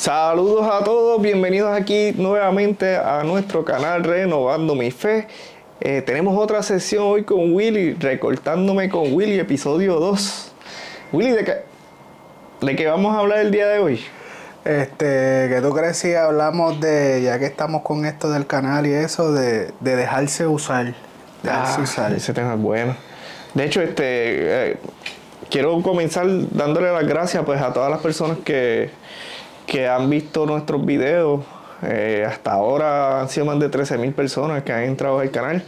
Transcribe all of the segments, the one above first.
Saludos a todos, bienvenidos aquí nuevamente a nuestro canal Renovando mi Fe. Eh, tenemos otra sesión hoy con Willy, recortándome con Willy, episodio 2. Willy, ¿de qué, ¿de qué vamos a hablar el día de hoy? Este, que tú crees si hablamos de, ya que estamos con esto del canal y eso, de, de dejarse usar. Dejarse Ah, usar. Ese tema es bueno. De hecho, este eh, quiero comenzar dándole las gracias pues a todas las personas que, que han visto nuestros videos. Eh, hasta ahora han sido más de 13.000 personas que han entrado al canal.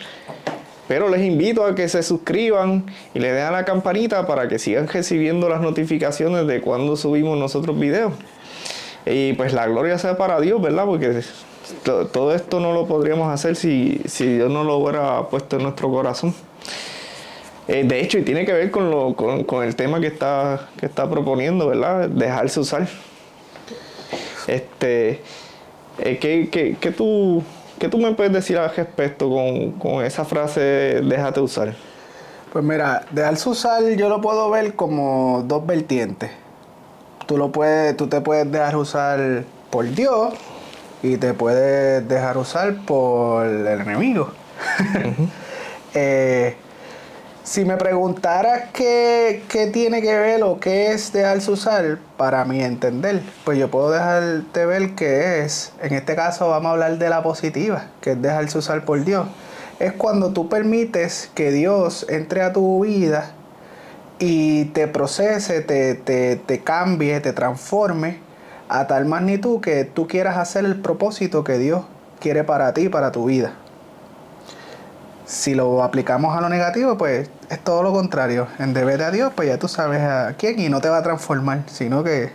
Pero les invito a que se suscriban y le den a la campanita para que sigan recibiendo las notificaciones de cuando subimos nosotros videos. Y pues la gloria sea para Dios, ¿verdad? Porque to- todo esto no lo podríamos hacer si, si Dios no lo hubiera puesto en nuestro corazón. Eh, de hecho, y tiene que ver con, lo, con, con el tema que está, que está proponiendo, ¿verdad? Dejarse usar. Este, eh, ¿qué, qué, qué tú, ¿Qué tú me puedes decir al respecto con, con esa frase, déjate usar? Pues mira, dejarse usar yo lo puedo ver como dos vertientes. Tú lo puedes, tú te puedes dejar usar por Dios y te puedes dejar usar por el enemigo. Eh, si me preguntaras qué, qué tiene que ver o qué es dejarse usar, para mi entender, pues yo puedo dejarte ver qué es. En este caso vamos a hablar de la positiva, que es dejarse usar por Dios. Es cuando tú permites que Dios entre a tu vida y te procese, te, te, te cambie, te transforme a tal magnitud que tú quieras hacer el propósito que Dios quiere para ti, para tu vida. Si lo aplicamos a lo negativo, pues es todo lo contrario. En deber a Dios, pues ya tú sabes a quién y no te va a transformar, sino que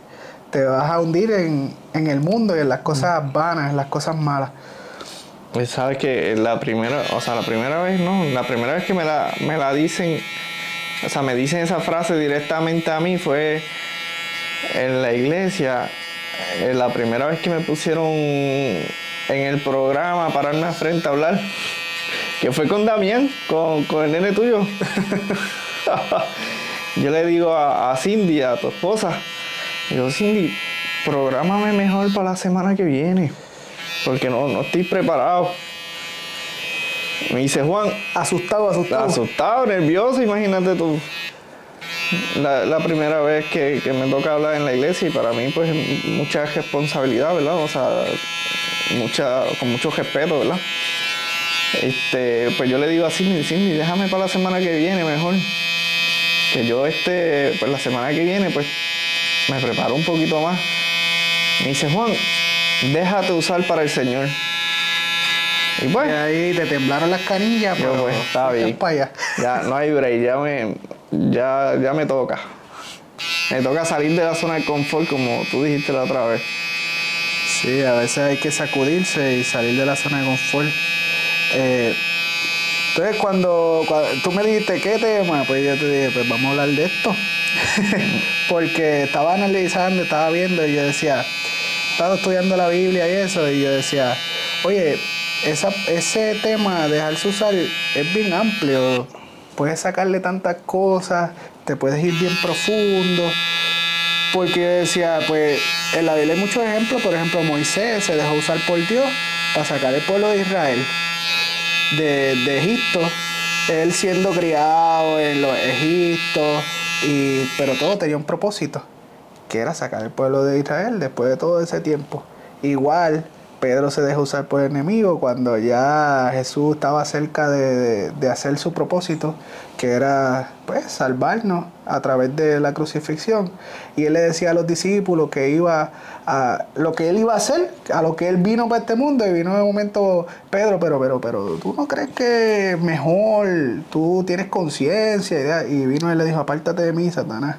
te vas a hundir en, en el mundo y en las cosas vanas, en las cosas malas. Sabes que la primera, o sea, la primera vez, no, la primera vez que me la, me la dicen, o sea, me dicen esa frase directamente a mí fue en la iglesia, eh, la primera vez que me pusieron en el programa, pararme a frente a hablar, que fue con Damián, con, con el nene tuyo. Yo le digo a, a Cindy, a tu esposa, digo, Cindy, prográmame mejor para la semana que viene, porque no, no estoy preparado. Me dice Juan, Asustado, asustado. asustado, nervioso, imagínate tú. La, la primera vez que, que me toca hablar en la iglesia y para mí pues mucha responsabilidad, ¿verdad? O sea, mucha, con mucho respeto, ¿verdad? Este, pues yo le digo así, Cindy, Cindy, déjame para la semana que viene mejor. Que yo este, pues la semana que viene pues me preparo un poquito más. Me dice, Juan, déjate usar para el Señor. Y Y pues, ahí te temblaron las canillas, pero pues, está bien. para allá. Ya no hay break, ya me, ya, ya me toca. Me toca salir de la zona de confort, como tú dijiste la otra vez. Sí, a veces hay que sacudirse y salir de la zona de confort. Eh, entonces, cuando, cuando tú me dijiste qué tema, pues yo te dije, pues vamos a hablar de esto. Porque estaba analizando, estaba viendo y yo decía, estaba estudiando la Biblia y eso, y yo decía, oye, ese tema, dejarse usar, es bien amplio. Puedes sacarle tantas cosas, te puedes ir bien profundo. Porque yo decía, pues en la Biblia hay muchos ejemplos, por ejemplo, Moisés se dejó usar por Dios para sacar el pueblo de Israel de, Egipto, él siendo criado en los Egiptos, y, pero todo tenía un propósito, que era sacar el pueblo de Israel después de todo ese tiempo. Igual, Pedro se dejó usar por el enemigo cuando ya Jesús estaba cerca de, de- hacer su propósito, que era pues salvarnos a través de la crucifixión. Y él le decía a los discípulos que iba a lo que él iba a hacer, a lo que él vino para este mundo, y vino de momento Pedro, pero, pero, pero, tú no crees que mejor, tú tienes conciencia, y vino y le dijo, apártate de mí, Satanás.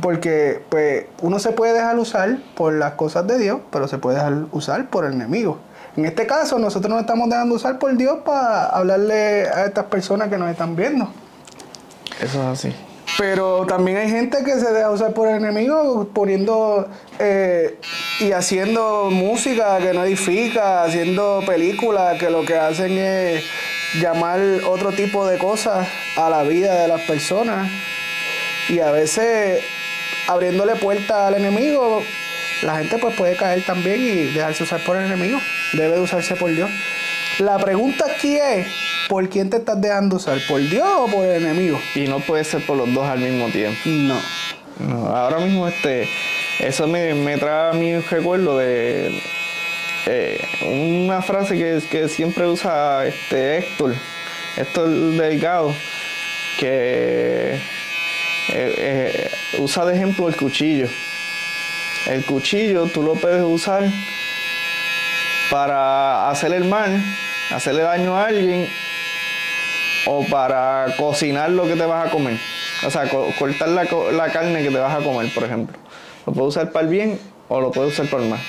Porque pues uno se puede dejar usar por las cosas de Dios, pero se puede dejar usar por el enemigo. En este caso, nosotros nos estamos dejando usar por Dios para hablarle a estas personas que nos están viendo. Eso es así. Pero también hay gente que se deja usar por el enemigo poniendo eh, y haciendo música que no edifica, haciendo películas que lo que hacen es llamar otro tipo de cosas a la vida de las personas y a veces abriéndole puerta al enemigo la gente pues puede caer también y dejarse usar por el enemigo. Debe de usarse por Dios. La pregunta aquí es, ¿por quién te estás dejando usar? ¿Por Dios o por el enemigo? Y no puede ser por los dos al mismo tiempo. No. No, ahora mismo este, eso me, me trae a mí un recuerdo de eh, una frase que, que siempre usa este Héctor, Héctor Delgado, que eh, eh, usa de ejemplo el cuchillo. El cuchillo tú lo puedes usar para hacer el mal, hacerle daño a alguien o para cocinar lo que te vas a comer. O sea, co- cortar la, la carne que te vas a comer, por ejemplo. Lo puedes usar para el bien o lo puedes usar para el mal.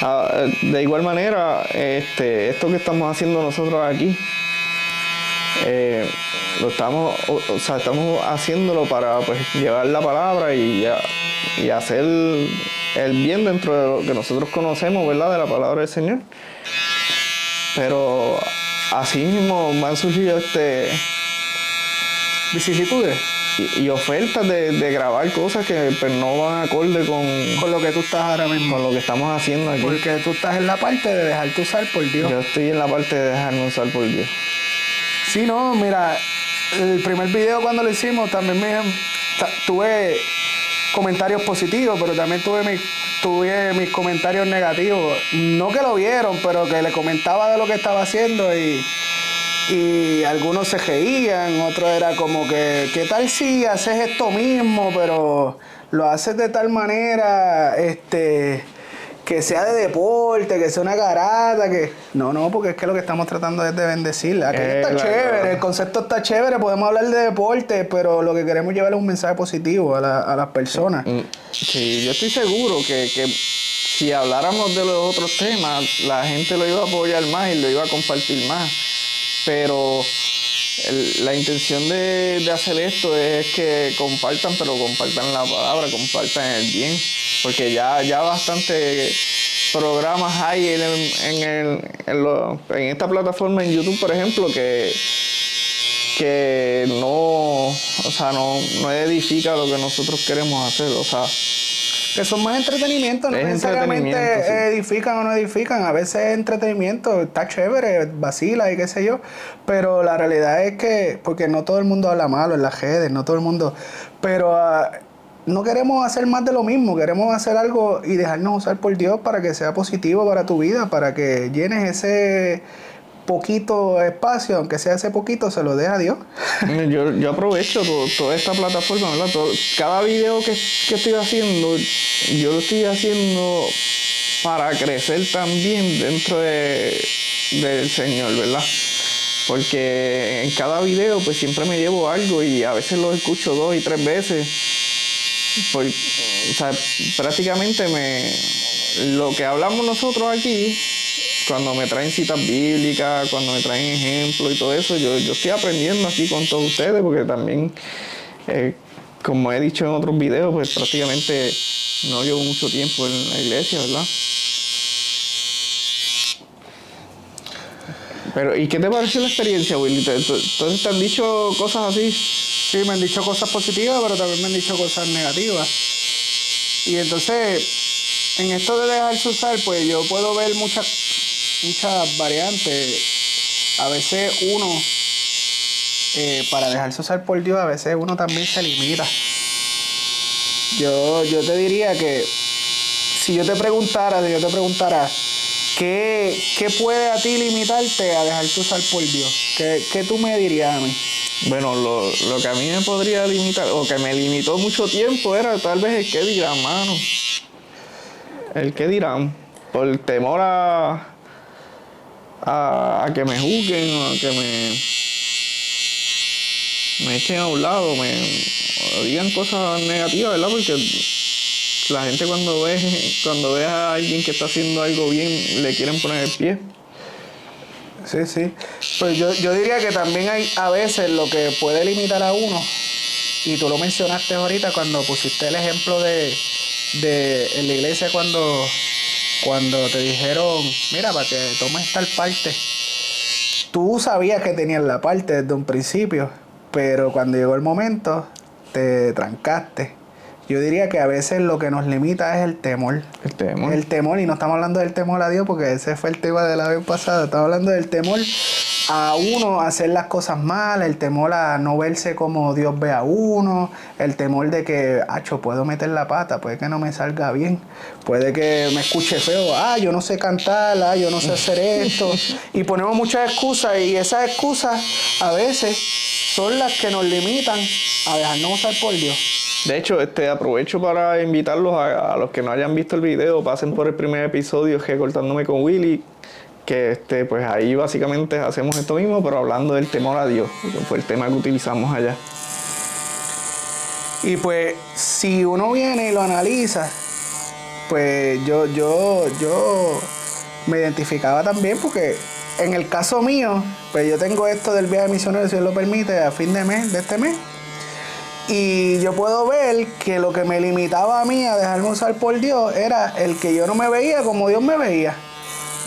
Ah, de igual manera, este, esto que estamos haciendo nosotros aquí, eh, lo estamos, o, sea, estamos haciéndolo para pues, llevar la palabra y, y hacer el bien dentro de lo que nosotros conocemos, ¿verdad? De la palabra del Señor. Pero así mismo me han surgido este Vicisitudes. y, y ofertas de, de grabar cosas que pues, no van acorde con, Con lo que tú estás ahora mismo. con lo que estamos haciendo aquí. Porque tú estás en la parte de dejarte usar por Dios. Yo estoy en la parte de dejarme usar por Dios. Sí, no, mira, el primer video cuando lo hicimos también me, tuve comentarios positivos, pero también tuve, mi- tuve mis comentarios negativos. No que lo vieron, pero que le comentaba de lo que estaba haciendo y, y algunos se reían, otros era como que, ¿qué tal si haces esto mismo, pero lo haces de tal manera, este que sea de deporte, que sea una garata, que... No, no, porque es que lo que estamos tratando es de bendecirla. Aquello Eh, está chévere, el concepto está chévere, podemos hablar de deporte, pero lo que queremos llevar es un mensaje positivo a, la- a las personas. Mm, Sí, yo estoy seguro que, que si habláramos de los otros temas, la gente lo iba a apoyar más y lo iba a compartir más. Pero la intención de, de hacer esto es que compartan, pero compartan la palabra, compartan el bien. Porque ya, ya bastante programas hay en, el- en, el- en lo- en esta plataforma en YouTube, por ejemplo, que que no, o sea, no, no edifica lo que nosotros queremos hacer, o sea, Que son más entretenimiento, no Es necesariamente sí. edifican o no edifican. A veces es entretenimiento, está chévere, vacila y qué sé yo. Pero la realidad es que, porque no todo el mundo habla malo en las redes, no todo el mundo. Pero ah, no queremos hacer más de lo mismo, queremos hacer algo y dejarnos usar por Dios para que sea positivo para tu vida, para que llenes ese poquito espacio, aunque sea ese poquito, se lo dé a Dios. yo, yo aprovecho to- toda esta plataforma, ¿verdad? Todo- cada video que, que estoy haciendo, yo lo estoy haciendo para crecer también dentro de, del Señor, ¿verdad? Porque en cada video pues siempre me llevo algo y a veces lo escucho dos y tres veces. Por- o sea, prácticamente me lo que hablamos nosotros aquí, cuando me traen citas bíblicas, cuando me traen ejemplos y todo eso, yo, yo estoy aprendiendo aquí con todos ustedes, porque también, eh, como he dicho en otros videos, pues prácticamente no llevo mucho tiempo en la iglesia, ¿verdad? Pero, ¿y qué te pareció la experiencia, Willy? ¿Te- te- Entonces te han dicho cosas así. Sí, me han dicho cosas positivas, pero también me han dicho cosas negativas. Y entonces, en esto de dejarse usar, pues yo puedo ver muchas, muchas variantes. A veces uno, eh, para dejarse usar por Dios, a veces uno también se limita. Yo, yo te diría que si yo te preguntara, si yo te preguntara, ¿qué, qué puede a ti limitarte a dejarte usar por Dios? ¿Qué, qué tú me dirías a mí? Bueno, lo, lo que a mí me podría limitar, o que me limitó mucho tiempo, era tal vez el que dirán, mano. El que dirán. Por temor a, a, que me juzguen o a que me, me echen a un lado, me digan cosas negativas, ¿verdad? Porque la gente cuando ve, cuando ve a alguien que está haciendo algo bien, le quieren poner el pie. Sí, sí. Pues yo, yo diría que también hay a veces lo que puede limitar a uno, y tú lo mencionaste ahorita cuando pusiste el ejemplo de, de en la iglesia cuando, cuando te dijeron, mira, para que tomes tal parte. Tú sabías que tenías la parte desde un principio, pero cuando llegó el momento, te trancaste. Yo diría que a veces lo que nos limita es el temor. El temor. El temor, y no estamos hablando del temor a Dios porque ese fue el tema de la vez pasada. Estamos hablando del temor a uno hacer las cosas mal, el temor a no verse como Dios ve a uno, el temor de que, acho, puedo meter la pata, puede que no me salga bien, puede que me escuche feo, ah, yo no sé cantar, ah, yo no sé hacer esto. Y ponemos muchas excusas y esas excusas a veces son las que nos limitan a dejarnos usar por Dios. De hecho, este, aprovecho para invitarlos a, a los que no hayan visto el video, pasen por el primer episodio que cortándome con Willy, que este, pues ahí básicamente hacemos esto mismo, pero hablando del temor a Dios, que fue el tema que utilizamos allá. Y pues si uno viene y lo analiza, pues yo, yo, yo me identificaba también porque en el caso mío, pues yo tengo esto del viaje misionero, si Dios lo permite, a fin de mes, de este mes. Y yo puedo ver que lo que me limitaba a mí a dejarme usar por Dios era el que yo no me veía como Dios me veía.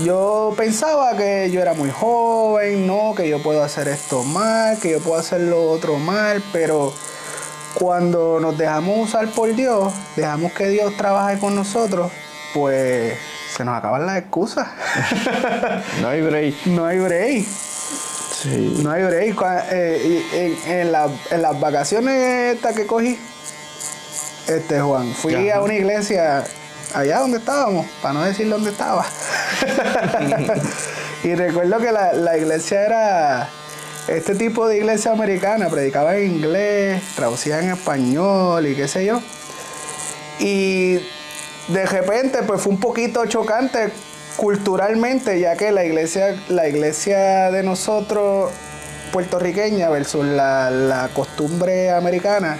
Yo pensaba que yo era muy joven, no, que yo puedo hacer esto mal, que yo puedo hacer lo otro mal, pero cuando nos dejamos usar por Dios, dejamos que Dios trabaje con nosotros, pues se nos acaban las excusas. no hay break. No hay break. Sí. No hay break. Eh, en, las vacaciones estas que cogí, este Juan, fui a una iglesia allá donde estábamos, para no decir dónde estaba. y recuerdo que la, iglesia era este tipo de iglesia americana, predicaba en inglés, traducía en español y qué sé yo. Y de repente pues fue un poquito chocante culturalmente, ya que la iglesia, la iglesia de nosotros puertorriqueña versus la, la costumbre americana,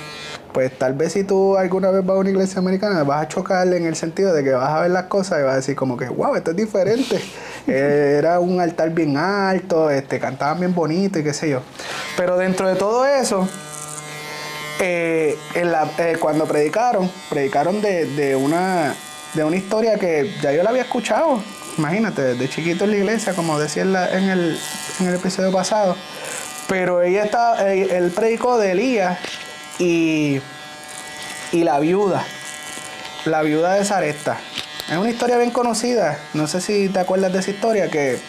pues tal vez si tú alguna vez vas a una iglesia americana vas a chocarle en el sentido de que vas a ver las cosas y vas a decir como que, wow, esto es diferente. Eh, era un altar bien alto, este, cantaban bien bonito y qué sé yo. Pero dentro de todo eso, eh, eh, cuando predicaron, predicaron de, una, de una historia que ya yo la había escuchado. Imagínate, desde chiquito en la iglesia, como decía en, el, en el episodio pasado. Pero ella está, él predicó de Elías y, y la viuda, la viuda de Saresta. Es una historia bien conocida, no sé si te acuerdas de esa historia, que,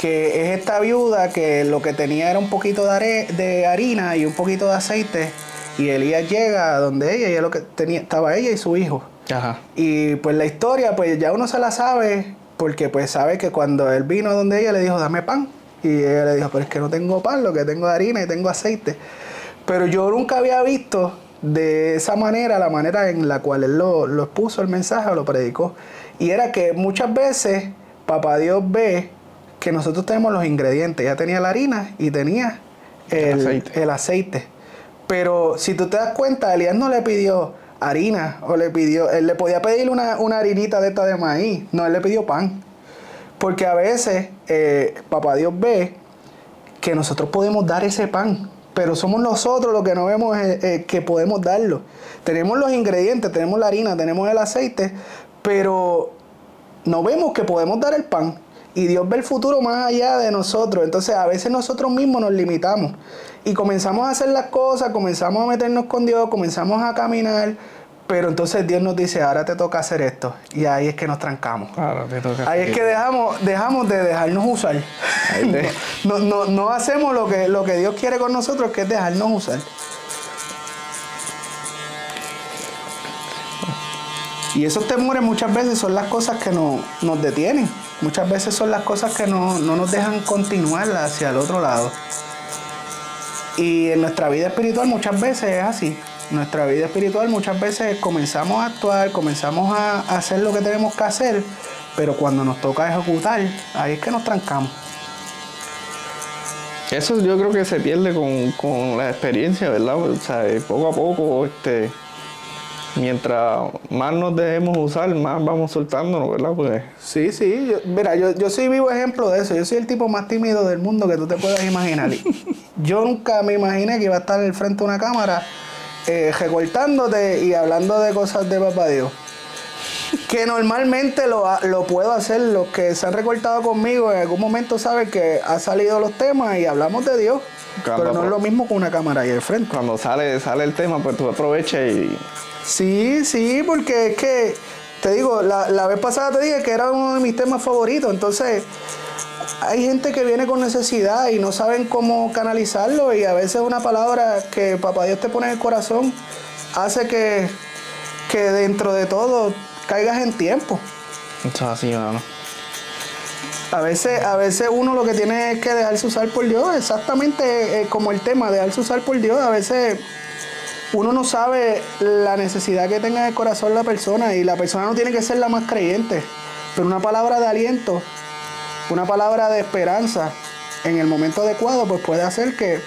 que es esta viuda que lo que tenía era un poquito de, de harina y un poquito de aceite y Elías llega a donde ella y lo que tenía estaba ella y su hijo. Ajá. Y pues la historia pues ya uno se la sabe porque pues sabe que cuando él vino a donde ella le dijo dame pan y ella le dijo pero es que no tengo pan, lo que tengo es harina y tengo aceite. Pero yo nunca había visto de esa manera, la manera en la cual él lo, lo expuso el mensaje o lo predicó. Y era que muchas veces Papá Dios ve que nosotros tenemos los ingredientes. Ya tenía la harina y tenía el, aceite. Pero si tú te das cuenta, Elías no le pidió harina o le pidió, él le podía pedir una, harinita de esta de maíz. No, él le pidió pan. Porque a veces eh, Papá Dios ve que nosotros podemos dar ese pan pero somos nosotros los que no vemos eh, eh, que podemos darlo. Tenemos los ingredientes, tenemos la harina, tenemos el aceite, pero no vemos que podemos dar el pan. Y Dios ve el futuro más allá de nosotros. Entonces a veces nosotros mismos nos limitamos. Y comenzamos a hacer las cosas, comenzamos a meternos con Dios, comenzamos a caminar pero entonces Dios nos dice, ahora te toca hacer esto. Y ahí es que nos trancamos. ahí es que dejamos, dejamos de dejarnos usar. no, no, no, hacemos lo que, lo que Dios quiere con nosotros, que es dejarnos usar. Y esos temores muchas veces son las cosas que nos detienen. Muchas veces son las cosas que no, no nos dejan continuar hacia el otro lado. Y en nuestra vida espiritual muchas veces es así nuestra vida espiritual muchas veces comenzamos a actuar, comenzamos a hacer lo que tenemos que hacer, pero cuando nos toca ejecutar, ahí es que nos trancamos. Eso yo creo que se pierde con, la experiencia, ¿verdad? O sea, poco a poco, este, mientras más nos dejemos usar, más vamos soltándonos, ¿verdad? Pues... Sí, sí. mira, yo, yo soy vivo ejemplo de eso. Yo soy el tipo más tímido del mundo que tú te puedas imaginar. yo nunca me imaginé que iba a estar al frente de una cámara eh, recortándote y hablando de cosas de papá Dios. Que normalmente lo, lo, puedo hacer, los que se han recortado conmigo en algún momento saben que ha salido los temas y hablamos de Dios. pero no es lo mismo con una cámara ahí al frente. Cuando sale, sale el tema, pues tú aprovechas y Sí, sí, porque es que, te digo, la, la vez pasada te dije que era uno de mis temas favoritos, entonces hay gente que viene con necesidad y no saben cómo canalizarlo y a veces una palabra que papá Dios te pone en el corazón hace que, que dentro de todo caigas en tiempo. Eso es así, mano. A veces, a veces uno lo que tiene es que dejarse usar por Dios, exactamente eh, como el tema, dejarse usar por Dios. A veces uno no sabe la necesidad que tenga en el corazón la persona y la persona no tiene que ser la más creyente, pero una palabra de aliento, una palabra de esperanza en el momento adecuado, pues puede hacer que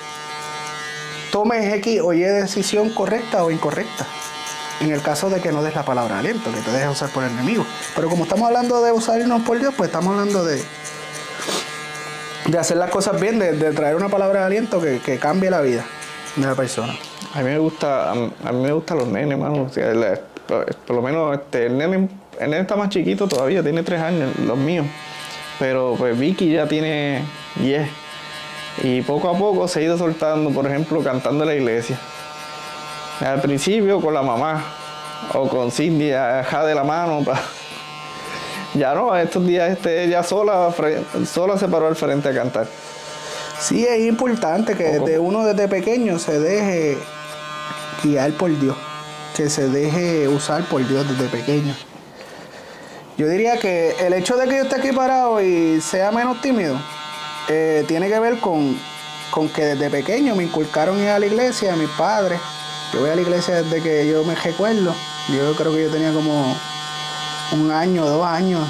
tomes X o Y decisión correcta o incorrecta. En el caso de que no des la palabra aliento, que te dejes usar por el enemigo. Pero como estamos hablando de usarnos por Dios, pues estamos hablando de, de hacer las cosas bien, de, de traer una palabra de aliento que, que cambie la vida de la persona. A mí me gusta, a mí, me gustan los nenes, mano. O sea, por lo menos este, el, nene, el nene está más chiquito todavía, tiene tres años, los míos. Pero pues Vicky ya tiene 10. Y poco a poco se ha ido soltando, por ejemplo, cantando en la iglesia. Al principio con la mamá o con Cindy, ajá de la mano. pa- Ya no, estos días este, ella sola, sola se paró al frente a cantar. Sí, es importante que desde uno desde pequeño se deje guiar por Dios, que se deje usar por Dios desde pequeño. Yo diría que el hecho de que yo esté aquí parado y sea menos tímido, eh, tiene que ver con, con que desde pequeño me inculcaron ir a la iglesia, mis padres. Yo voy a la iglesia desde que yo me recuerdo. Yo creo que yo tenía como un año, dos años,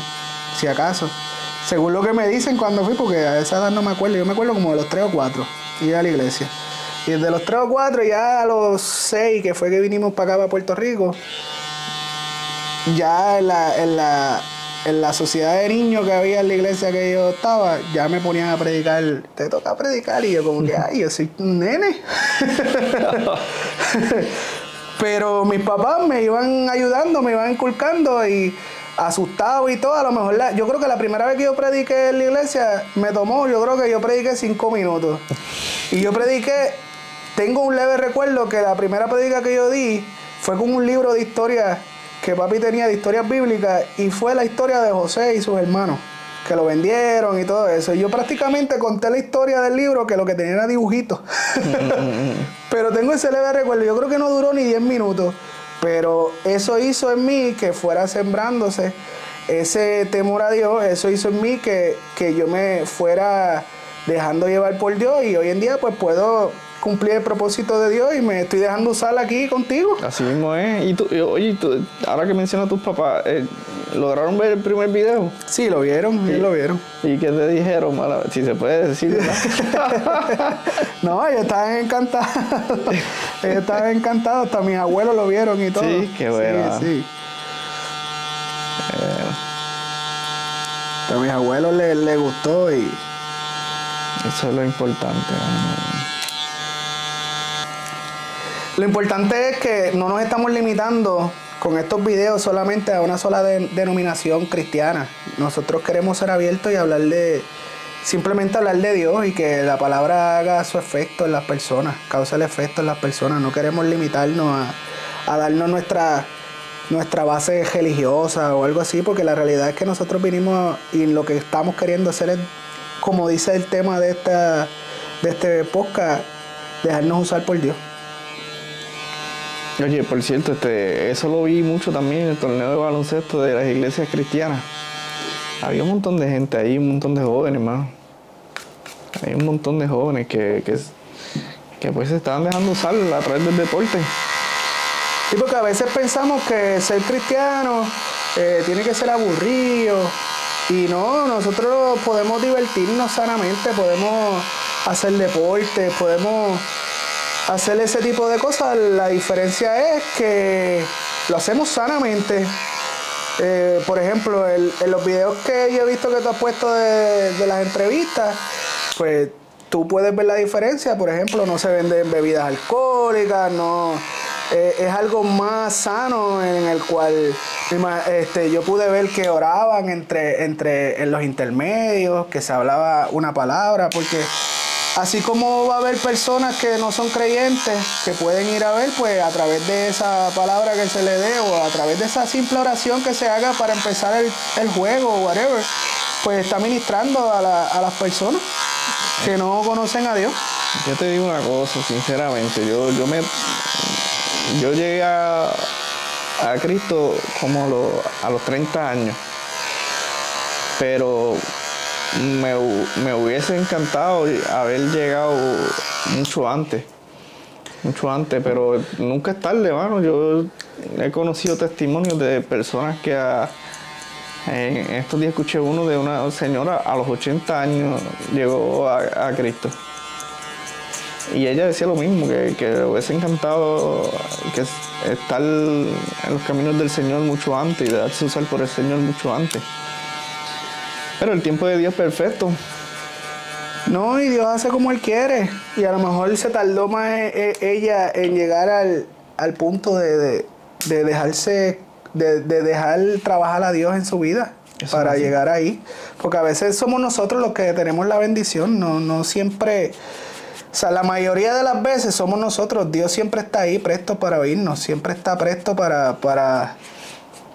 si acaso. Según lo que me dicen cuando fui, porque a esa edad no me acuerdo, yo me acuerdo como de los tres o cuatro, ir a la iglesia. Y desde los tres o cuatro, ya a los seis, que fue que vinimos para acá, para Puerto Rico, ya en la, en la, en la sociedad de niños que había en la iglesia que yo estaba, ya me ponían a predicar, te toca predicar, y yo como que, ay, yo soy un nene. Pero mis papás me iban ayudando, me iban inculcando y asustado y todo. A lo mejor, la- yo creo que la primera vez que yo prediqué en la iglesia me tomó, yo creo que yo prediqué cinco minutos. Y yo prediqué, tengo un leve recuerdo que la primera predica que yo di fue con un libro de historia que papi tenía de historias bíblicas y fue la historia de José y sus hermanos, que lo vendieron y todo eso. Y yo prácticamente conté la historia del libro que lo que tenía era dibujitos. Pero tengo ese leve recuerdo. Yo creo que no duró ni 10 minutos. Pero eso hizo en mí que fuera sembrándose ese temor a Dios. Eso hizo en mí que, que yo me fuera dejando llevar por Dios. Y hoy en día pues puedo cumplir el propósito de Dios y me estoy dejando usar aquí contigo. Así mismo es. Y tú, y, oye, tú- ahora que mencionas a tus papás, eh, ¿lograron ver el primer video? Sí, lo vieron, sí, lo vieron. ¿Y qué te dijeron? Mala- si se puede decir, ¿verdad? No, ellos estaban encantados. ellos estaban encantados. Hasta mis abuelos lo vieron y todo. Sí, qué bueno. Sí, sí. A mis abuelos les, les gustó y Eso es lo importante. Lo importante es que no nos estamos limitando con estos videos solamente a una sola de- denominación cristiana. Nosotros queremos ser abiertos y hablar de, simplemente hablar de Dios y que la palabra haga su efecto en las personas, cause el efecto en las personas. No queremos limitarnos a, a darnos nuestra, nuestra base religiosa o algo así, porque la realidad es que nosotros vinimos y lo que estamos queriendo hacer es, como dice el tema de, esta, de este podcast, dejarnos usar por Dios. Oye, por cierto, este, eso lo vi mucho también en el torneo de baloncesto de las iglesias cristianas. Había un montón de gente ahí, un montón de jóvenes, más. Hay un montón de jóvenes que, que, que pues se estaban dejando usar a través del deporte. Sí, porque a veces pensamos que ser cristiano eh, tiene que ser aburrido. Y no, nosotros podemos divertirnos sanamente, podemos hacer deporte, podemos hacer ese tipo de cosas. La diferencia es que lo hacemos sanamente. Eh, por ejemplo, el- en los videos que yo he visto que tú has puesto de, las entrevistas, pues tú puedes ver la diferencia. Por ejemplo, no se venden bebidas alcohólicas, no eh, es algo más sano en el cual este, yo pude ver que oraban entre, entre en los intermedios, que se hablaba una palabra, porque Así como va a haber personas que no son creyentes, que pueden ir a ver, pues a través de esa palabra que se le dé o a través de esa simple oración que se haga para empezar el, juego o whatever, pues está ministrando a, las personas que no conocen a Dios. Yo te digo una cosa, sinceramente, yo, yo me yo llegué a, Cristo como a los 30 años, pero me, hubiese encantado haber llegado mucho antes. Mucho antes, pero nunca es tarde, hermano. Yo he conocido testimonios de personas que en estos días escuché uno de una señora a los 80 años llegó a, Cristo. Y ella decía lo mismo, que, que le hubiese encantado que estar en los caminos del Señor mucho antes y darse usar por el Señor mucho antes. Pero el tiempo de Dios es perfecto. No, y Dios hace como Él quiere. Y a lo mejor se tardó más eh, eh, ella en llegar al, punto de, dejarse, de, dejar trabajar a Dios en su vida. para llegar ahí. Porque a veces somos nosotros los que tenemos la bendición, no, no siempre. O sea, la mayoría de las veces somos nosotros. Dios siempre está ahí presto para oírnos, siempre está presto para, para,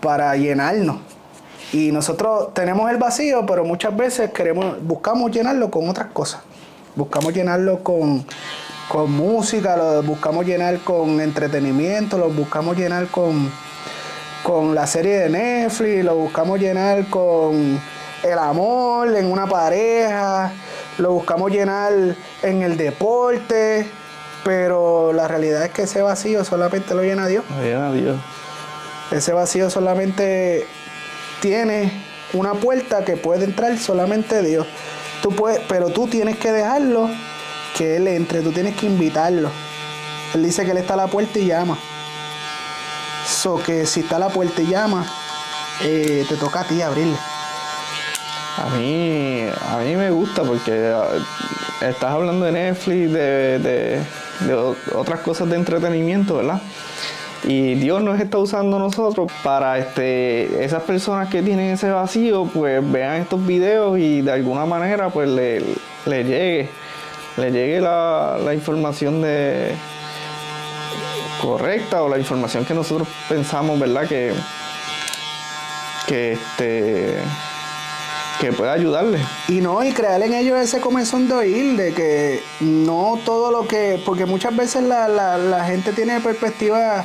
para llenarnos. Y nosotros tenemos el vacío, pero muchas veces queremos, buscamos llenarlo con otras cosas. Buscamos llenarlo con, música, lo buscamos llenar con entretenimiento, lo buscamos llenar con, con la serie de Netflix, lo buscamos llenar con el amor en una pareja, lo buscamos llenar en el deporte, pero la realidad es que ese vacío solamente lo llena Dios. Lo llena Dios. Ese vacío solamente tiene una puerta que puede entrar solamente Dios. Tú puedes, pero tú tienes que dejarlo que Él entre, tú tienes que invitarlo. Él dice que Él está a la puerta y llama. So que si está a la puerta y llama, eh, te toca a ti abrirle. A mí, a mí me gusta porque ah, estás hablando de Netflix, de otras cosas de entretenimiento, ¿verdad? Y Dios nos está usando nosotros para este, esas personas que tienen ese vacío, pues vean estos videos y de alguna manera pues le, llegue, le llegue la, información de correcta o la información que nosotros pensamos, ¿verdad? Que, que este que pueda ayudarle. Y no, y crear en ellos ese comezón de oír, de que no todo lo que, porque muchas veces la, la, la gente tiene perspectiva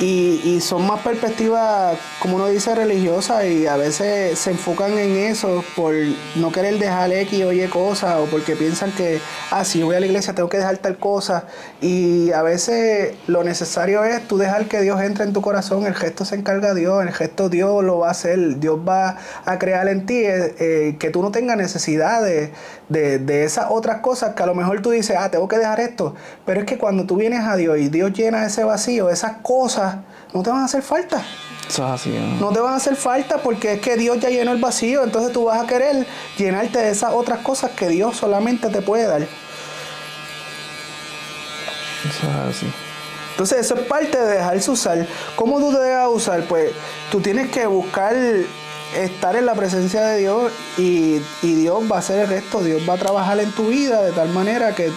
y, son más perspectivas, como uno dice, religiosas y a veces se enfocan en eso por no querer dejar X o Y cosas o porque piensan que, ah, si voy a la iglesia tengo que dejar tal cosa. Y a veces lo necesario es tú dejar que Dios entre en tu corazón, el gesto se encarga Dios, el gesto Dios lo va a hacer, Dios va a crear en ti, eh, eh, que tú no tengas necesidad de, de, esas otras cosas que a lo mejor tú dices, ah, tengo que dejar esto. Pero es que cuando tú vienes a Dios y Dios llena ese vacío, esas cosas no te van a hacer falta. Eso es así, ¿no? te van a hacer falta porque es que Dios ya llenó el vacío, entonces tú vas a querer llenarte de esas otras cosas que Dios solamente te puede dar. Eso es así. Entonces eso es parte de dejarse usar. ¿Cómo tú te dejas usar? Pues tú tienes que buscar estar en la presencia de Dios y, Dios va a hacer el resto, Dios va a trabajar en tu vida de tal manera que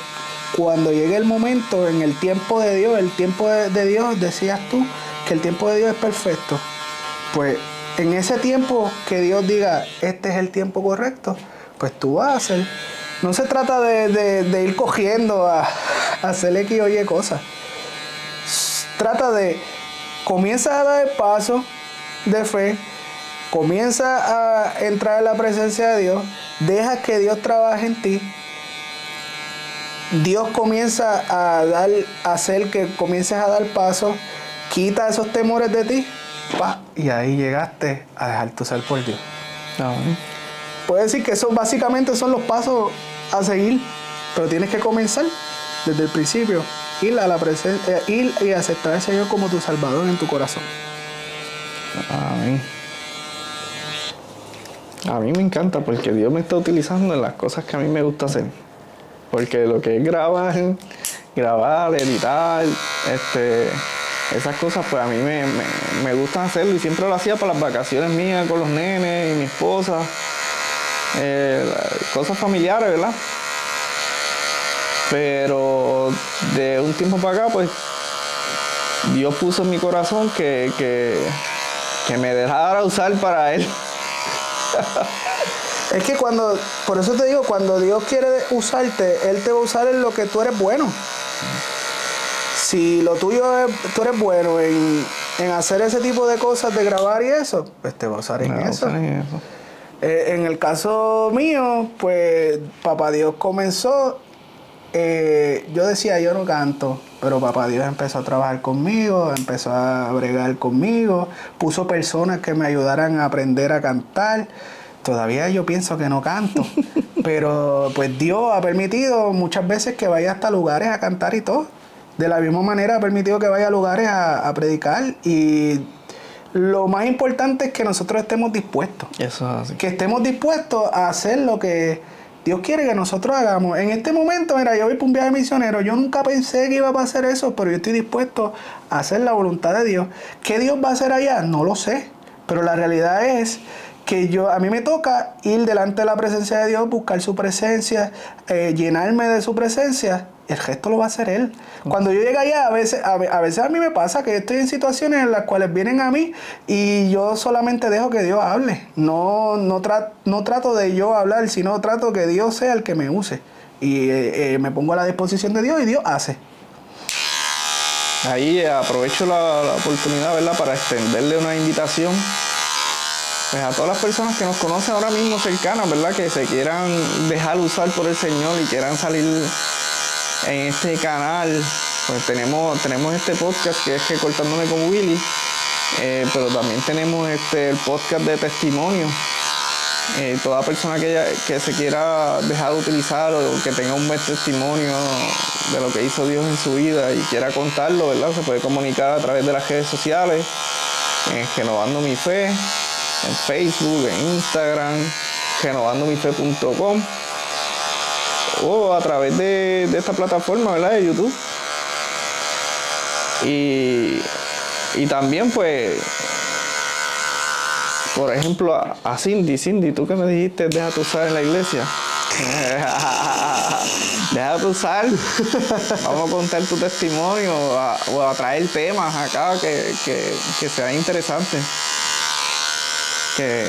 cuando llegue el momento, en el tiempo de Dios, el tiempo de, Dios, decías tú que el tiempo de Dios es perfecto, pues en ese tiempo que Dios diga, este es el tiempo correcto, pues tú vas a hacer. No se trata de, ir cogiendo a, a hacer X o Y cosas. Trata de, comienza a dar el paso de fe, comienza a entrar en la presencia de Dios, deja que Dios trabaje en ti. Dios comienza a dar, a hacer que comiences a dar pasos, quita esos temores de ti, y ahí llegaste a dejarte usar por Dios. Puedes decir que esos básicamente son los pasos a seguir, pero tienes que comenzar desde el principio, ir a la presencia, eh, ir y aceptar al Señor como tu Salvador en tu corazón. Amén. A mí me encanta porque Dios me está utilizando en las cosas que a mí me gusta hacer. Porque lo que es grabar, grabar, editar, este, esas cosas, pues a mí me, me, gustan hacerlo y siempre lo hacía para las vacaciones mías con los nenes y mi esposa. Eh, cosas familiares, ¿verdad? Pero de un tiempo para acá, pues Dios puso en mi corazón que, que, que me dejara usar para Él. Es que cuando, por eso te digo, cuando Dios quiere usarte, Él te va a usar en lo que tú eres bueno. Si lo tuyo es, tú eres bueno en, hacer ese tipo de cosas, de grabar y eso, pues te va a usar en eso. Eh, en el caso mío, pues papá Dios comenzó, eh, yo decía yo no canto, pero papá Dios empezó a trabajar conmigo, empezó a bregar conmigo, puso personas que me ayudaran a aprender a cantar todavía yo pienso que no canto, pero pues Dios ha permitido muchas veces que vaya hasta lugares a cantar y todo. De la misma manera ha permitido que vaya a lugares a, predicar y lo más importante es que nosotros estemos dispuestos. Eso es así. Que estemos dispuestos a hacer lo que Dios quiere que nosotros hagamos. En este momento, mira, yo voy para un viaje misionero. Yo nunca pensé que iba a pasar eso, pero yo estoy dispuesto a hacer la voluntad de Dios. ¿Qué Dios va a hacer allá? No lo sé. Pero la realidad es que yo a mí me toca ir delante de la presencia de Dios, buscar su presencia, eh, llenarme de su presencia, el gesto lo va a hacer Él. Cuando yo llego allá, a veces, a, veces a mí me pasa que estoy en situaciones en las cuales vienen a mí y yo solamente dejo que Dios hable. No, no, no trato de yo hablar, sino trato que Dios sea el que me use. Y eh, eh, me pongo a la disposición de Dios y Dios hace. Ahí aprovecho la, la oportunidad, ¿verdad?, para extenderle una invitación pues a todas las personas que nos conocen ahora mismo cercanas, ¿verdad? Que se quieran dejar usar por el Señor y quieran salir en este canal, pues tenemos, tenemos este podcast que es que cortándome con Willy, eh, pero también tenemos este el podcast de testimonio. Eh, toda persona que, que se quiera dejar de utilizar o que tenga un buen testimonio de lo que hizo Dios en su vida y quiera contarlo, ¿verdad? Se puede comunicar a través de las redes sociales, en Genovando Mi Fe, en Facebook, en Instagram, renovandomife.com o a través de, esta plataforma, ¿verdad? De YouTube. Y, y también pues por ejemplo, a, Cindy, Cindy, tú que me dijiste, deja tu usar en la iglesia. deja tu usar. Vamos a contar tu testimonio o a, traer temas acá que, que, que sean interesantes que,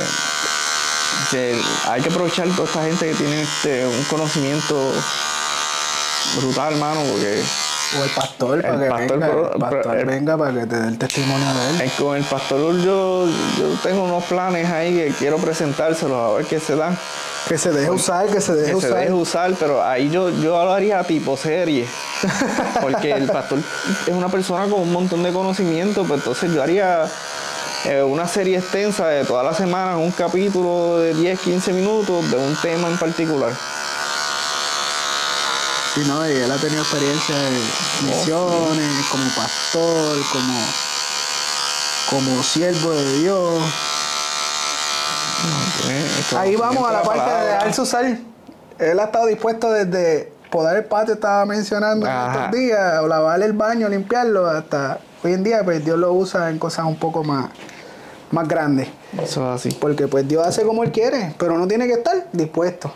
hay que aprovechar toda esta gente que tiene este, un conocimiento brutal, hermano, porque... O el pastor, para que venga, venga para que te dé el testimonio de él. con el pastor yo, yo tengo unos planes ahí que quiero presentárselos a ver qué se dan. Que se deje usar, que se deje que usar. se deje usar, pero ahí yo, yo lo haría tipo serie. Porque el pastor es una persona con un montón de conocimiento, pues entonces yo haría eh, una serie extensa de toda la semana, un capítulo de 10, 15 minutos de un tema en particular. Sí, no, y él ha tenido experiencia de misiones, como pastor, como, como siervo de Dios. Ahí vamos a la parte de dejarse usar. Él ha estado dispuesto desde podar el patio, estaba mencionando estos días, o lavar el baño, limpiarlo, hasta hoy en día, pues Dios lo usa en cosas un poco más, más grande. Eso es así. Porque pues Dios hace como Él quiere, pero no tiene que estar dispuesto.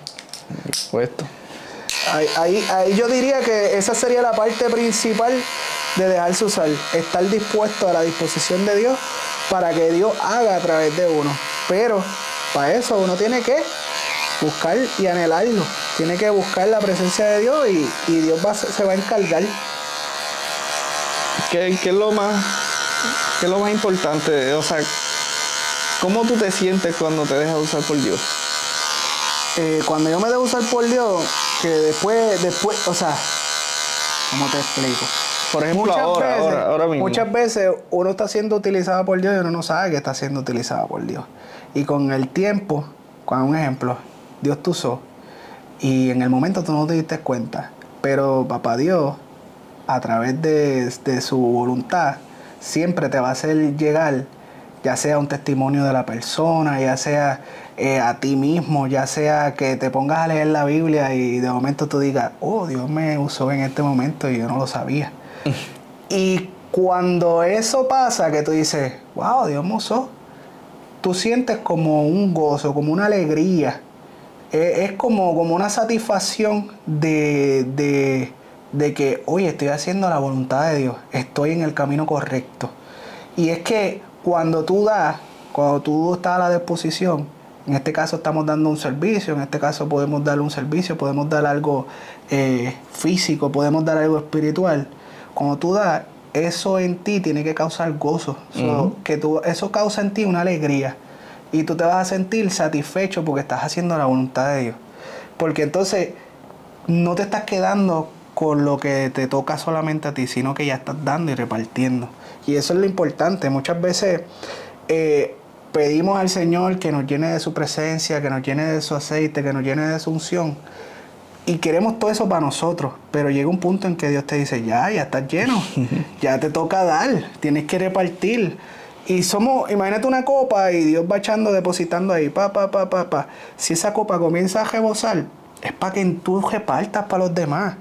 Dispuesto. Ahí, ahí, yo diría que esa sería la parte principal de dejarse usar. Estar dispuesto a la disposición de Dios para que Dios haga a través de uno. Pero para eso uno tiene que buscar y anhelarlo. Tiene que buscar la presencia de Dios y, Dios se va a encargar. ¿Qué, ¿Qué, es lo más, qué es lo más importante? O sea, ¿Cómo tú te sientes cuando te dejas usar por Dios? Eh, cuando yo me dejo usar por Dios, que después, después, o sea, ¿cómo te explico? Por ejemplo, ahora, ahora, ahora mismo. Muchas veces uno está siendo utilizado por Dios y uno no sabe que está siendo utilizado por Dios. Y con el tiempo, con un ejemplo, Dios te usó y en el momento tú no te diste cuenta. Pero papá Dios, a través de, de su voluntad, siempre te va a hacer llegar ya sea un testimonio de la persona, ya sea eh, a ti mismo, ya sea que te pongas a leer la Biblia y de momento tú digas, oh, Dios me usó en este momento y yo no lo sabía. y cuando eso pasa, que tú dices, wow, Dios me usó, tú sientes como un gozo, como una alegría, Es, como, como una satisfacción de, de, de que, oye, estoy haciendo la voluntad de Dios, estoy en el camino correcto. Y es que cuando tú das, cuando tú estás a la disposición, en este caso estamos dando un servicio, en este caso podemos dar un servicio, podemos dar algo eh, físico, podemos dar algo espiritual. Cuando tú das, eso en ti tiene que causar gozo. que tú, eso causa en ti una alegría. Y tú te vas a sentir satisfecho porque estás haciendo la voluntad de Dios. Porque entonces no te estás quedando con lo que te toca solamente a ti, sino que ya estás dando y repartiendo. Y eso es lo importante. Muchas veces eh, pedimos al Señor que nos llene de su presencia, que nos llene de su aceite, que nos llene de su unción. Y queremos todo eso para nosotros, pero llega un punto en que Dios te dice, ya, ya estás lleno, ya te toca dar, tienes que repartir. Y somos, imagínate una copa y Dios va echando, depositando ahí, pa, pa, pa, pa, pa. Si esa copa comienza a rebosar, es para que tú repartas para los demás.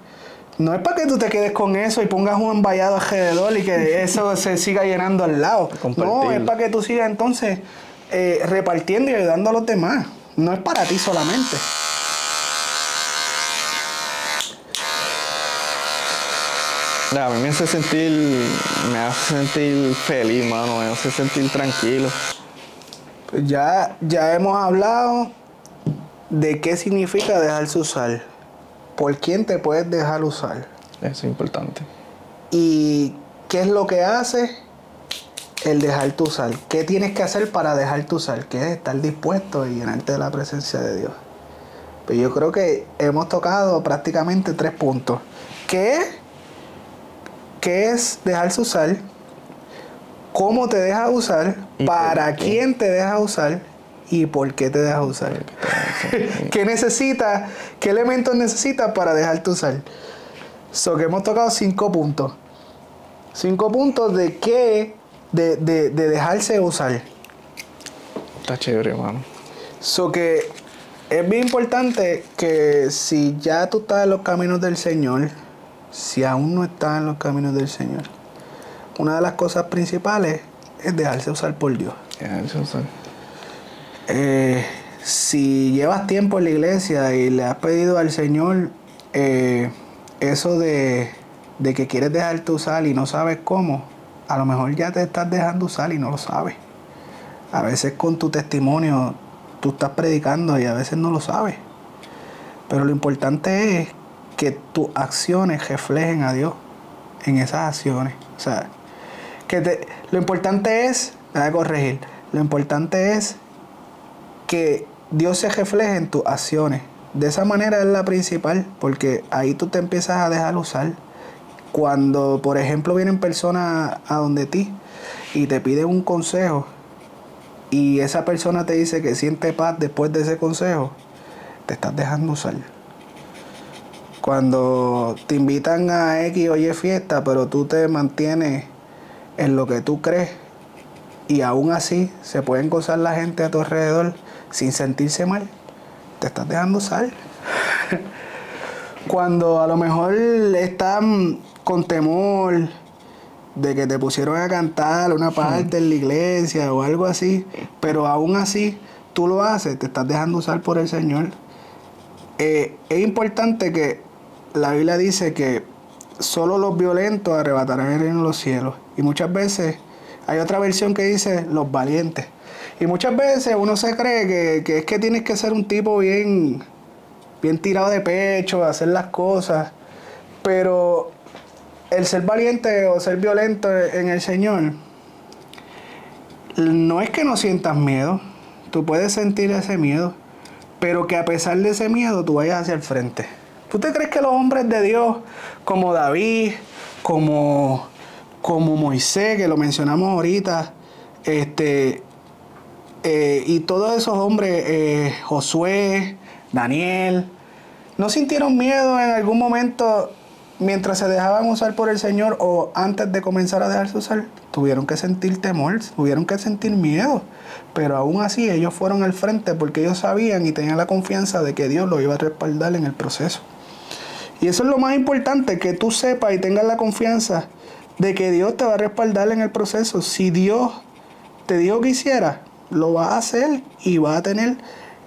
No es para que tú te quedes con eso y pongas un envallado alrededor y que eso se siga llenando al lado. No, es para que tú sigas entonces eh, repartiendo y ayudando a los demás. No es para ti solamente. A mí me hace sentir, me hace sentir feliz, mano, me hace sentir tranquilo. Ya, ya hemos hablado de qué significa dejarse usar. ¿Por quién te puedes dejar usar? Eso es importante. ¿Y qué es lo que hace? el dejar tu sal. ¿Qué tienes que hacer para dejar tu sal? Que es estar dispuesto y llenarte de la presencia de Dios. Pues yo creo que hemos tocado prácticamente tres puntos. ¿Qué, qué es dejar su sal? ¿Cómo te deja usar? ¿Para quién te deja usar? ¿Y por qué te deja usar? ¿Qué necesitas? ¿Qué elementos necesitas para dejar tu sal? So que hemos tocado cinco puntos. Cinco puntos de qué de, de, dejarse usar. Está chévere, hermano. So que es bien importante que si ya tú estás en los caminos del Señor, si aún no estás en los caminos del Señor, una de las cosas principales es dejarse usar por Dios. Dejarse usar. Eh, si llevas tiempo en la iglesia y le has pedido al Señor eh, eso de, de que quieres dejarte usar y no sabes cómo, a lo mejor ya te estás dejando usar y no lo sabes. A veces con tu testimonio tú estás predicando y a veces no lo sabes. Pero lo importante es que tus acciones reflejen a Dios en esas acciones. O sea, que te, lo importante es, voy corregir, lo importante es que Dios se refleje en tus acciones. De esa manera es la principal, porque ahí tú te empiezas a dejar usar cuando, por ejemplo, vienen personas a donde ti y te piden un consejo y esa persona te dice que siente paz después de ese consejo, te estás dejando usar. Cuando te invitan a X o Y fiesta, pero tú te mantienes en lo que tú crees y aún así se pueden gozar la gente a tu alrededor sin sentirse mal, te estás dejando usar. Cuando a lo mejor están con temor de que te pusieron a cantar una parte en la iglesia o algo así, pero aún así tú lo haces, te estás dejando usar por el Señor. Eh, es importante que la Biblia dice que solo los violentos arrebatarán en los cielos. Y muchas veces hay otra versión que dice los valientes. Y muchas veces uno se cree que, que es que tienes que ser un tipo bien, bien tirado de pecho, hacer las cosas. Pero el ser valiente o ser violento en el Señor, no es que no sientas miedo, tú puedes sentir ese miedo, pero que a pesar de ese miedo tú vayas hacia el frente. ¿Tú te crees que los hombres de Dios, como David, como, como Moisés, que lo mencionamos ahorita, este, eh, y todos esos hombres, eh, Josué, Daniel, no sintieron miedo en algún momento mientras se dejaban usar por el Señor o antes de comenzar a dejarse usar, tuvieron que sentir temor, tuvieron que sentir miedo. Pero aún así ellos fueron al frente porque ellos sabían y tenían la confianza de que Dios los iba a respaldar en el proceso. Y eso es lo más importante, que tú sepas y tengas la confianza de que Dios te va a respaldar en el proceso. Si Dios te dijo que hiciera, lo va a hacer y va a tener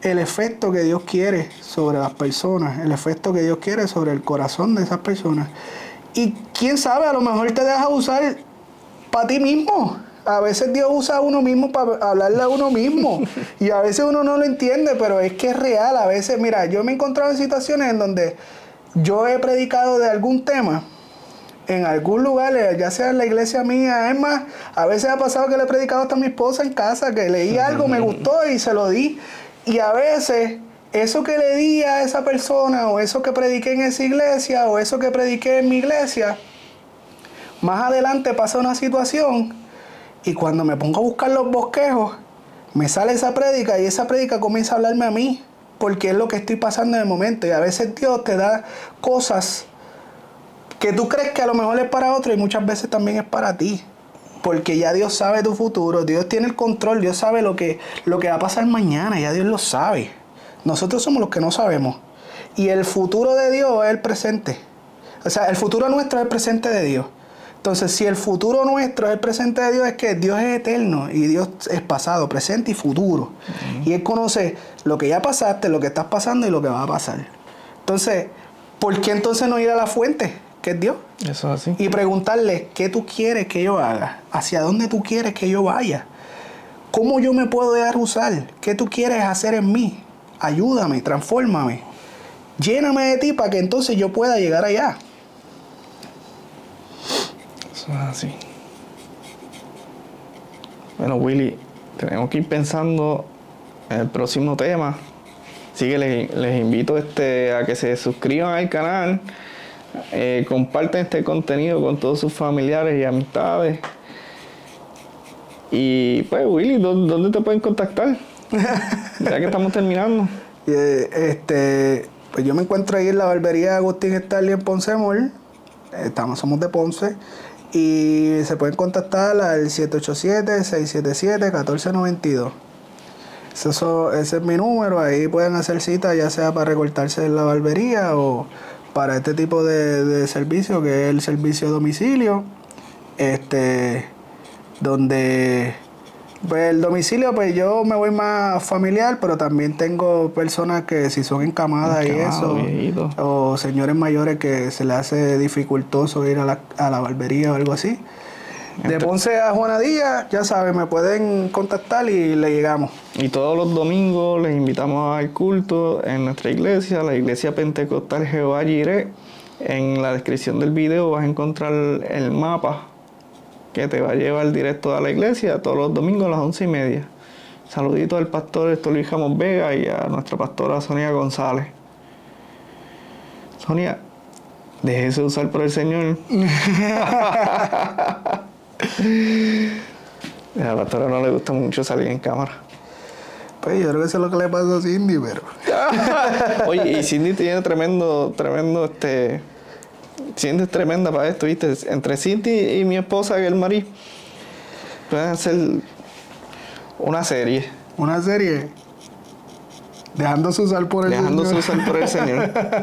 el efecto que Dios quiere sobre las personas, el efecto que Dios quiere sobre el corazón de esas personas. Y quién sabe, a lo mejor te deja usar para ti mismo. A veces Dios usa a uno mismo para hablarle a uno mismo. Y a veces uno no lo entiende, pero es que es real. A veces, mira, yo me he encontrado en situaciones en donde yo he predicado de algún tema en algún lugar, eh, ya sea en la iglesia mía, es más, a veces ha pasado que le he predicado hasta a mi esposa en casa, que leí algo, me gustó y se lo di. Y a veces eso que le di a esa persona, o eso que prediqué en esa iglesia, o eso que prediqué en mi iglesia, más adelante pasa una situación y cuando me pongo a buscar los bosquejos, me sale esa prédica y esa prédica comienza a hablarme a mí, porque es lo que estoy pasando en el momento. Y a veces Dios te da cosas que tú crees que a lo mejor es para otro y muchas veces también es para ti. Porque ya Dios sabe tu futuro, Dios tiene el control, Dios sabe lo que, lo que va a pasar mañana, ya Dios lo sabe. Nosotros somos los que no sabemos. Y el futuro de Dios es el presente. O sea, el futuro nuestro es el presente de Dios. Entonces, si el futuro nuestro es el presente de Dios, es que Dios es eterno y Dios es pasado, presente y futuro. Y Él conoce lo que ya pasaste, lo que estás pasando y lo que va a pasar. Entonces, ¿por qué entonces no ir a la fuente? Que es Dios. Eso es así. Y preguntarle, ¿qué tú quieres que yo haga? ¿Hacia dónde tú quieres que yo vaya? ¿Cómo yo me puedo dejar usar? ¿Qué tú quieres hacer en mí? Ayúdame, transfórmame. Lléname de ti para que entonces yo pueda llegar allá. Eso es así. Bueno, Willy, tenemos que ir pensando en el próximo tema. Así que les, les invito este, a que se suscriban al canal eh, comparten este contenido con todos sus familiares y amistades. Y pues, Willy, ¿dónde te pueden contactar? ya que estamos terminando. Eh, este, pues yo me encuentro ahí en la barbería Agustín Stanley en Ponce Mall. Estamos, somos de Ponce. Y se pueden contactar al 787-677-1492. Eso, ese es mi número. Ahí pueden hacer cita, ya sea para recortarse en la barbería o para este tipo de, servicio, que es el servicio de domicilio, este, donde pues el domicilio, pues yo me voy más familiar, pero también tengo personas que si son encamadas y eso, o señores mayores que se les hace dificultoso ir a la, a la barbería o algo así. De Ponce a Juanadilla, ya saben, me pueden contactar y le llegamos. Y todos los domingos les invitamos al culto en nuestra iglesia, la iglesia pentecostal Jehová Jiré. En la descripción del video vas a encontrar el mapa que te va a llevar directo a la iglesia todos los domingos a las once y media. Saludito al pastor Luis Jamos Vega y a nuestra pastora Sonia González. Sonia, déjese usar por el Señor. A la pastora no le gusta mucho salir en cámara. Pues yo creo que eso es lo que le pasa a Cindy, pero. Oye, y Cindy tiene tremendo, tremendo, este. Cindy es tremenda para esto, ¿viste? Entre Cindy y mi esposa, el Marí, pueden hacer una serie. ¿Una serie? Dejándose usar por el Dejándose usar por el Señor.